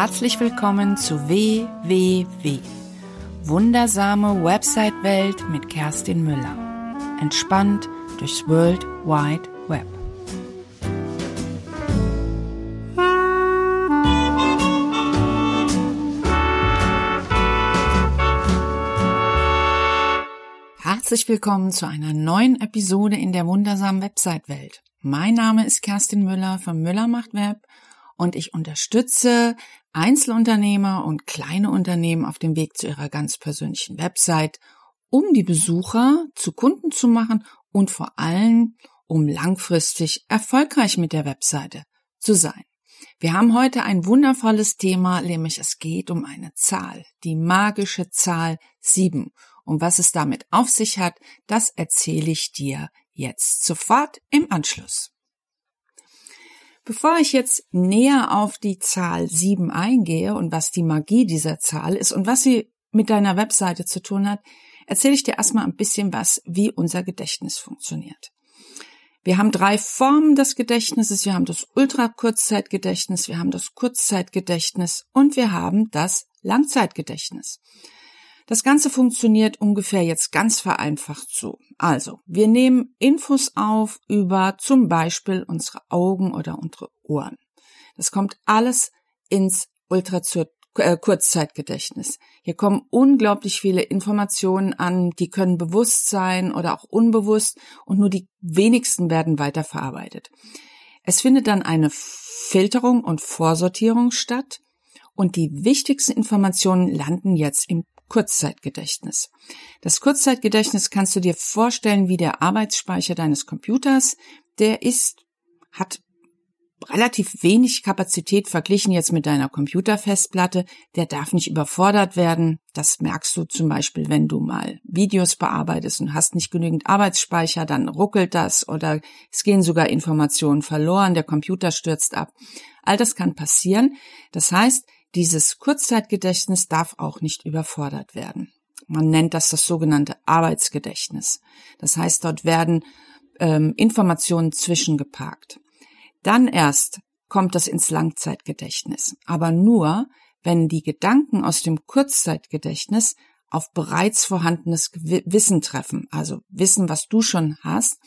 Herzlich willkommen zu WWW. Wundersame Website-Welt mit Kerstin Müller. Entspannt durchs World Wide Web. Herzlich willkommen zu einer neuen Episode in der wundersamen Website-Welt. Mein Name ist Kerstin Müller von Müller macht Web und ich unterstütze Einzelunternehmer und kleine Unternehmen auf dem Weg zu ihrer ganz persönlichen Website, um die Besucher zu Kunden zu machen und vor allem, um langfristig erfolgreich mit der Webseite zu sein. Wir haben heute ein wundervolles Thema, nämlich es geht um eine Zahl, die magische Zahl 7. Und was es damit auf sich hat, das erzähle ich dir jetzt sofort im Anschluss. Bevor ich jetzt näher auf die Zahl 7 eingehe und was die Magie dieser Zahl ist und was sie mit deiner Webseite zu tun hat, erzähle ich dir erstmal ein bisschen was, wie unser Gedächtnis funktioniert. Wir haben drei Formen des Gedächtnisses. Wir haben das Ultrakurzzeitgedächtnis, wir haben das Kurzzeitgedächtnis und wir haben das Langzeitgedächtnis. Das Ganze funktioniert ungefähr jetzt ganz vereinfacht so. Also, wir nehmen Infos auf über zum Beispiel unsere Augen oder unsere Ohren. Das kommt alles ins Ultra-Kurzzeitgedächtnis. Äh, Hier kommen unglaublich viele Informationen an, die können bewusst sein oder auch unbewusst und nur die wenigsten werden weiterverarbeitet. Es findet dann eine Filterung und Vorsortierung statt und die wichtigsten Informationen landen jetzt im Kurzzeitgedächtnis. Das Kurzzeitgedächtnis kannst du dir vorstellen wie der Arbeitsspeicher deines Computers. Der ist, hat relativ wenig Kapazität verglichen jetzt mit deiner Computerfestplatte. Der darf nicht überfordert werden. Das merkst du zum Beispiel, wenn du mal Videos bearbeitest und hast nicht genügend Arbeitsspeicher, dann ruckelt das oder es gehen sogar Informationen verloren, der Computer stürzt ab. All das kann passieren. Das heißt, dieses Kurzzeitgedächtnis darf auch nicht überfordert werden. Man nennt das das sogenannte Arbeitsgedächtnis. Das heißt, dort werden ähm, Informationen zwischengeparkt. Dann erst kommt das ins Langzeitgedächtnis, aber nur, wenn die Gedanken aus dem Kurzzeitgedächtnis auf bereits vorhandenes Wissen treffen, also Wissen, was du schon hast,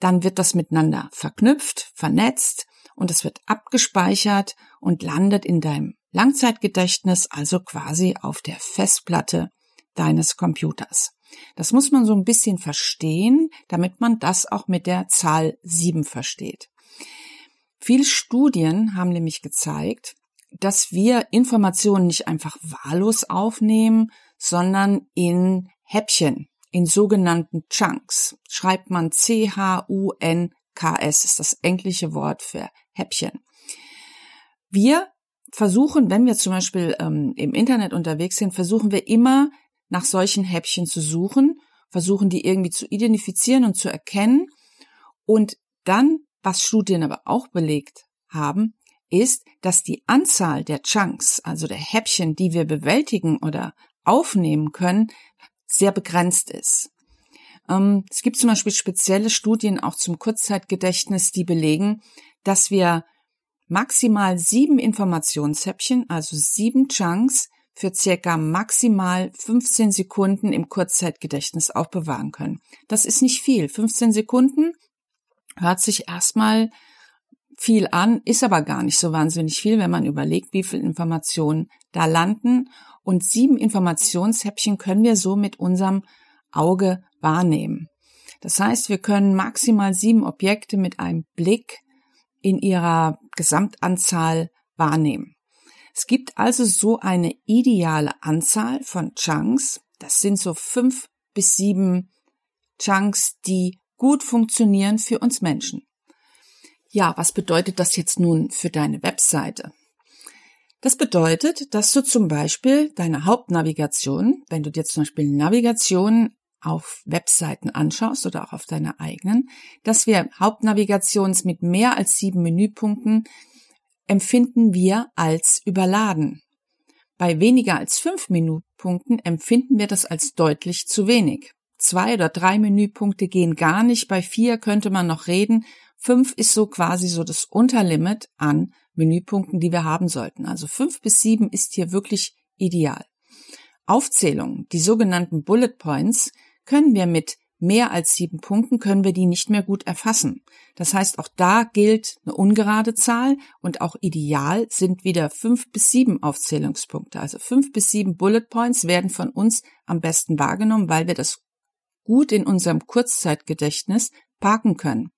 dann wird das miteinander verknüpft, vernetzt und es wird abgespeichert und landet in deinem Langzeitgedächtnis, also quasi auf der Festplatte deines Computers. Das muss man so ein bisschen verstehen, damit man das auch mit der Zahl 7 versteht. Viele Studien haben nämlich gezeigt, dass wir Informationen nicht einfach wahllos aufnehmen, sondern in Häppchen, in sogenannten Chunks. Schreibt man C-H-U-N-K-S, ist das englische Wort für Häppchen. Wir versuchen, wenn wir zum Beispiel ähm, im Internet unterwegs sind, versuchen wir immer nach solchen Häppchen zu suchen, versuchen die irgendwie zu identifizieren und zu erkennen. Und dann, was Studien aber auch belegt haben, ist, dass die Anzahl der Chunks, also der Häppchen, die wir bewältigen oder aufnehmen können, sehr begrenzt ist. Ähm, es gibt zum Beispiel spezielle Studien auch zum Kurzzeitgedächtnis, die belegen, dass wir maximal sieben Informationshäppchen, also sieben Chunks, für circa maximal 15 Sekunden im Kurzzeitgedächtnis aufbewahren können. Das ist nicht viel. 15 Sekunden hört sich erstmal viel an, ist aber gar nicht so wahnsinnig viel, wenn man überlegt, wie viel Informationen da landen. Und sieben Informationshäppchen können wir so mit unserem Auge wahrnehmen. Das heißt, wir können maximal sieben Objekte mit einem Blick in ihrer Gesamtanzahl wahrnehmen. Es gibt also so eine ideale Anzahl von Chunks. Das sind so fünf bis sieben Chunks, die gut funktionieren für uns Menschen. Ja, was bedeutet das jetzt nun für deine Webseite? Das bedeutet, dass du zum Beispiel deine Hauptnavigation, wenn du dir zum Beispiel Navigation auf Webseiten anschaust oder auch auf deine eigenen, dass wir Hauptnavigations mit mehr als sieben Menüpunkten empfinden wir als überladen. Bei weniger als fünf Menüpunkten empfinden wir das als deutlich zu wenig. Zwei oder drei Menüpunkte gehen gar nicht. Bei vier könnte man noch reden. Fünf ist so quasi so das Unterlimit an Menüpunkten, die wir haben sollten. Also fünf bis sieben ist hier wirklich ideal. Aufzählungen, die sogenannten Bullet Points, können wir mit mehr als sieben Punkten können wir die nicht mehr gut erfassen. Das heißt, auch da gilt eine ungerade Zahl und auch ideal sind wieder fünf bis sieben Aufzählungspunkte. Also fünf bis sieben Bullet Points werden von uns am besten wahrgenommen, weil wir das gut in unserem Kurzzeitgedächtnis parken können.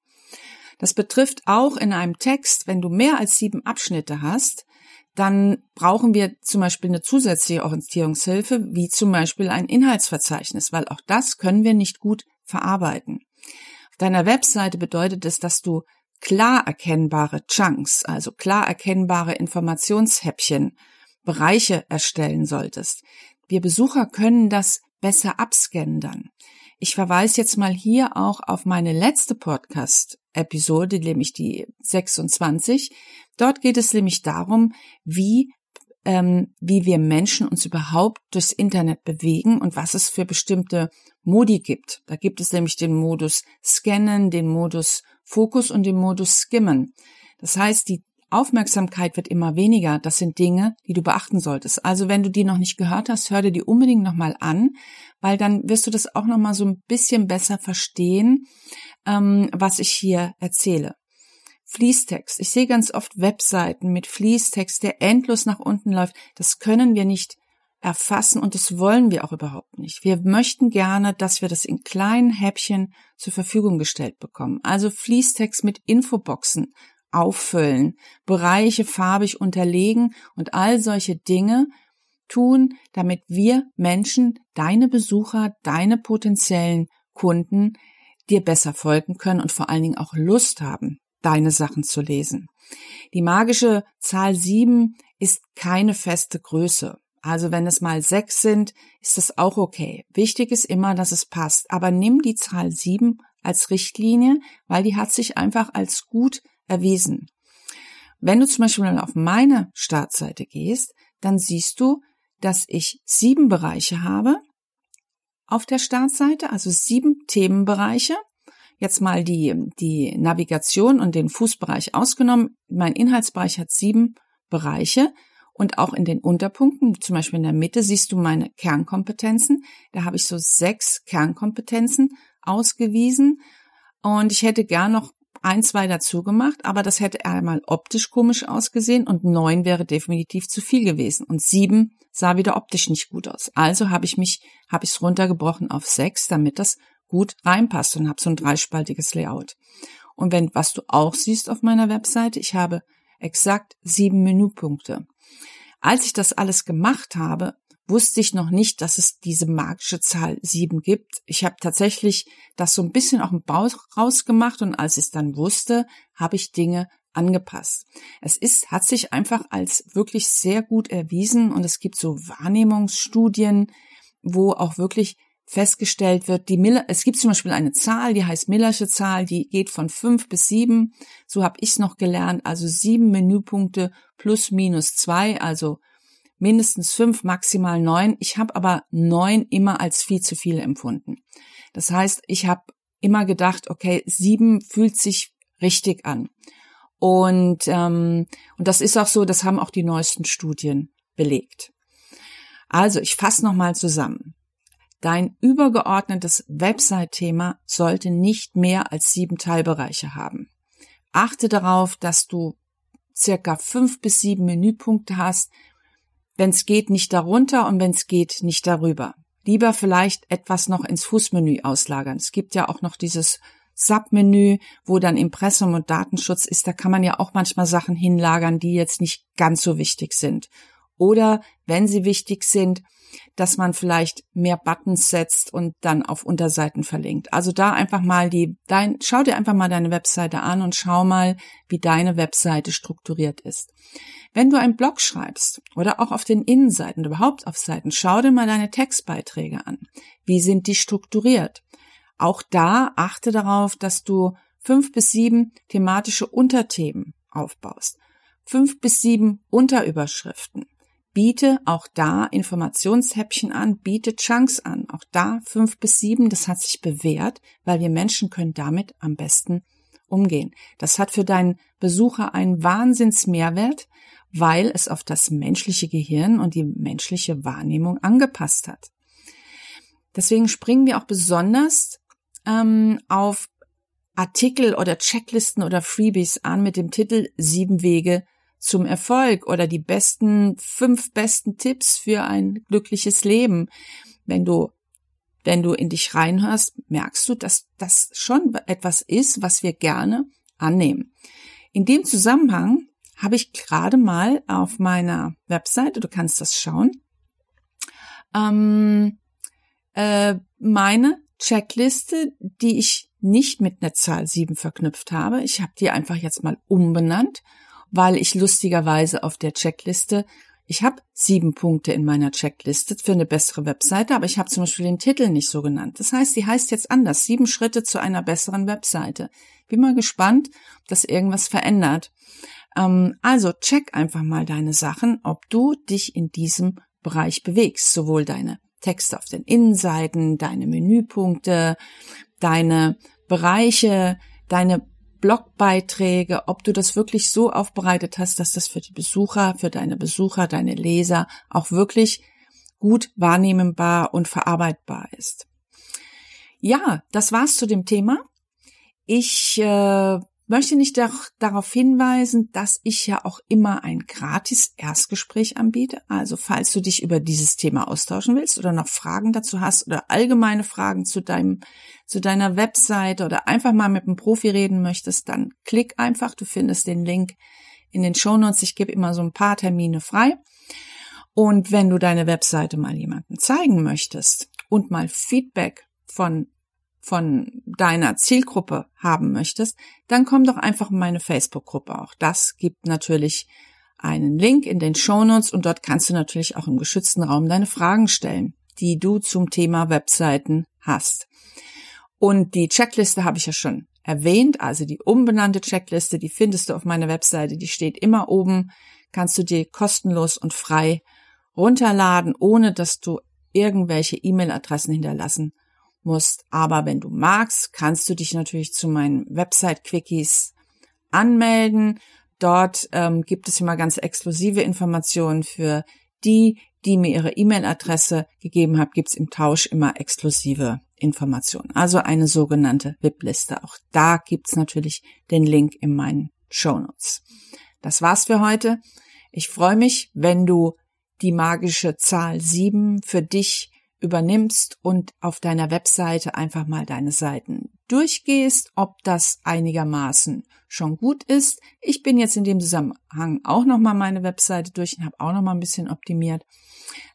Das betrifft auch in einem Text, wenn du mehr als sieben Abschnitte hast, dann brauchen wir zum Beispiel eine zusätzliche Orientierungshilfe, wie zum Beispiel ein Inhaltsverzeichnis, weil auch das können wir nicht gut verarbeiten. Auf deiner Webseite bedeutet es, dass du klar erkennbare Chunks, also klar erkennbare Informationshäppchen, Bereiche erstellen solltest. Wir Besucher können das besser abscannen dann. Ich verweise jetzt mal hier auch auf meine letzte Podcast-Episode, nämlich die 26. Dort geht es nämlich darum, wie ähm, wie wir Menschen uns überhaupt durchs Internet bewegen und was es für bestimmte Modi gibt. Da gibt es nämlich den Modus Scannen, den Modus Fokus und den Modus Skimmen. Das heißt, die Aufmerksamkeit wird immer weniger. Das sind Dinge, die du beachten solltest. Also wenn du die noch nicht gehört hast, hör dir die unbedingt nochmal an, weil dann wirst du das auch nochmal so ein bisschen besser verstehen, ähm, was ich hier erzähle. Fließtext. Ich sehe ganz oft Webseiten mit Fließtext, der endlos nach unten läuft. Das können wir nicht erfassen und das wollen wir auch überhaupt nicht. Wir möchten gerne, dass wir das in kleinen Häppchen zur Verfügung gestellt bekommen. Also Fließtext mit Infoboxen auffüllen, Bereiche farbig unterlegen und all solche Dinge tun, damit wir Menschen, deine Besucher, deine potenziellen Kunden dir besser folgen können und vor allen Dingen auch Lust haben, deine Sachen zu lesen. Die magische Zahl sieben ist keine feste Größe. Also wenn es mal sechs sind, ist das auch okay. Wichtig ist immer, dass es passt. Aber nimm die Zahl sieben als Richtlinie, weil die hat sich einfach als gut erwiesen. Wenn du zum Beispiel auf meine Startseite gehst, dann siehst du, dass ich sieben Bereiche habe auf der Startseite, also sieben Themenbereiche jetzt mal die, die Navigation und den Fußbereich ausgenommen. Mein Inhaltsbereich hat sieben Bereiche und auch in den Unterpunkten, zum Beispiel in der Mitte, siehst du meine Kernkompetenzen. Da habe ich so sechs Kernkompetenzen ausgewiesen und ich hätte gern noch ein, zwei dazu gemacht, aber das hätte einmal optisch komisch ausgesehen und neun wäre definitiv zu viel gewesen und sieben sah wieder optisch nicht gut aus. Also habe ich mich, habe ich es runtergebrochen auf sechs, damit das gut reinpasst und habe so ein dreispaltiges Layout. Und wenn, was du auch siehst auf meiner Webseite, ich habe exakt sieben Menüpunkte. Als ich das alles gemacht habe, wusste ich noch nicht, dass es diese magische Zahl sieben gibt. Ich habe tatsächlich das so ein bisschen auch im Bauch rausgemacht und als ich es dann wusste, habe ich Dinge angepasst. Es ist, hat sich einfach als wirklich sehr gut erwiesen und es gibt so Wahrnehmungsstudien, wo auch wirklich festgestellt wird, die Miller, es gibt zum Beispiel eine Zahl, die heißt Millersche Zahl, die geht von fünf bis sieben. So habe ich es noch gelernt, also sieben Menüpunkte plus minus zwei, also mindestens fünf, maximal neun. Ich habe aber neun immer als viel zu viel empfunden. Das heißt, ich habe immer gedacht, okay, sieben fühlt sich richtig an. Und, ähm, und das ist auch so, das haben auch die neuesten Studien belegt. Also, ich fasse nochmal zusammen. Dein übergeordnetes Website-Thema sollte nicht mehr als sieben Teilbereiche haben. Achte darauf, dass du circa fünf bis sieben Menüpunkte hast. Wenn es geht, nicht darunter und wenn es geht, nicht darüber. Lieber vielleicht etwas noch ins Fußmenü auslagern. Es gibt ja auch noch dieses Submenü, wo dann Impressum und Datenschutz ist. Da kann man ja auch manchmal Sachen hinlagern, die jetzt nicht ganz so wichtig sind. Oder wenn sie wichtig sind, dass man vielleicht mehr Buttons setzt und dann auf Unterseiten verlinkt. Also da einfach mal die, dein, schau dir einfach mal deine Webseite an und schau mal, wie deine Webseite strukturiert ist. Wenn du einen Blog schreibst oder auch auf den Innenseiten, überhaupt auf Seiten, schau dir mal deine Textbeiträge an. Wie sind die strukturiert? Auch da achte darauf, dass du fünf bis sieben thematische Unterthemen aufbaust. Fünf bis sieben Unterüberschriften biete auch da Informationshäppchen an, biete Chunks an. Auch da fünf bis sieben, das hat sich bewährt, weil wir Menschen können damit am besten umgehen. Das hat für deinen Besucher einen Wahnsinnsmehrwert, weil es auf das menschliche Gehirn und die menschliche Wahrnehmung angepasst hat. Deswegen springen wir auch besonders ähm, auf Artikel oder Checklisten oder Freebies an mit dem Titel Sieben Wege zum Erfolg oder die besten fünf besten Tipps für ein glückliches Leben. Wenn du wenn du in dich reinhörst, merkst du, dass das schon etwas ist, was wir gerne annehmen. In dem Zusammenhang habe ich gerade mal auf meiner Webseite, du kannst das schauen, ähm, äh, meine Checkliste, die ich nicht mit einer Zahl 7 verknüpft habe. Ich habe die einfach jetzt mal umbenannt, weil ich lustigerweise auf der Checkliste ich habe sieben Punkte in meiner Checkliste für eine bessere Webseite, aber ich habe zum Beispiel den Titel nicht so genannt. Das heißt, die heißt jetzt anders. Sieben Schritte zu einer besseren Webseite. Bin mal gespannt, ob das irgendwas verändert. Ähm, also check einfach mal deine Sachen, ob du dich in diesem Bereich bewegst. Sowohl deine Texte auf den Innenseiten, deine Menüpunkte, deine Bereiche, deine Blogbeiträge, ob du das wirklich so aufbereitet hast, dass das für die Besucher, für deine Besucher, deine Leser auch wirklich gut wahrnehmbar und verarbeitbar ist. Ja, das war's zu dem Thema. Ich äh, möchte nicht darauf hinweisen, dass ich ja auch immer ein gratis Erstgespräch anbiete. Also falls du dich über dieses Thema austauschen willst oder noch Fragen dazu hast oder allgemeine Fragen zu deinem, zu deiner Webseite oder einfach mal mit einem Profi reden möchtest, dann klick einfach. Du findest den Link in den Shownotes. Ich gebe immer so ein paar Termine frei. Und wenn du deine Webseite mal jemandem zeigen möchtest und mal Feedback von von deiner Zielgruppe haben möchtest, dann komm doch einfach in meine Facebook-Gruppe. Auch das gibt natürlich einen Link in den Shownotes und dort kannst du natürlich auch im geschützten Raum deine Fragen stellen, die du zum Thema Webseiten hast. Und die Checkliste habe ich ja schon erwähnt, also die umbenannte Checkliste, die findest du auf meiner Webseite, die steht immer oben, kannst du dir kostenlos und frei runterladen, ohne dass du irgendwelche E-Mail-Adressen hinterlassen musst. Aber wenn du magst, kannst du dich natürlich zu meinen Website-Quickies anmelden. Dort ähm, gibt es immer ganz exklusive Informationen für die, die mir ihre E-Mail-Adresse gegeben haben, gibt es im Tausch immer exklusive Informationen. Also eine sogenannte VIP-Liste. Auch da gibt's natürlich den Link in meinen Show Notes. Das war's für heute. Ich freue mich, wenn du die magische Zahl 7 für dich übernimmst und auf deiner Webseite einfach mal deine Seiten durchgehst, ob das einigermaßen schon gut ist. Ich bin jetzt in dem Zusammenhang auch noch mal meine Webseite durch und habe auch noch mal ein bisschen optimiert.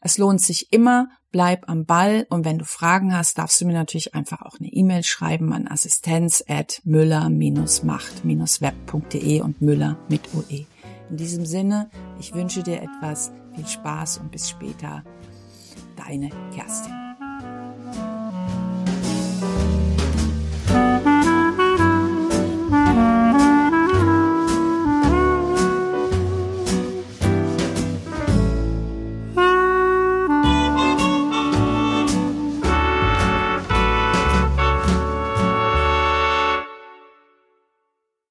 Es lohnt sich immer, bleib am Ball und wenn du Fragen hast, darfst du mir natürlich einfach auch eine E-Mail schreiben an assistenz at müller-macht-web.de und Müller mit OE. In diesem Sinne, ich wünsche dir etwas viel Spaß und bis später deine Kerstin.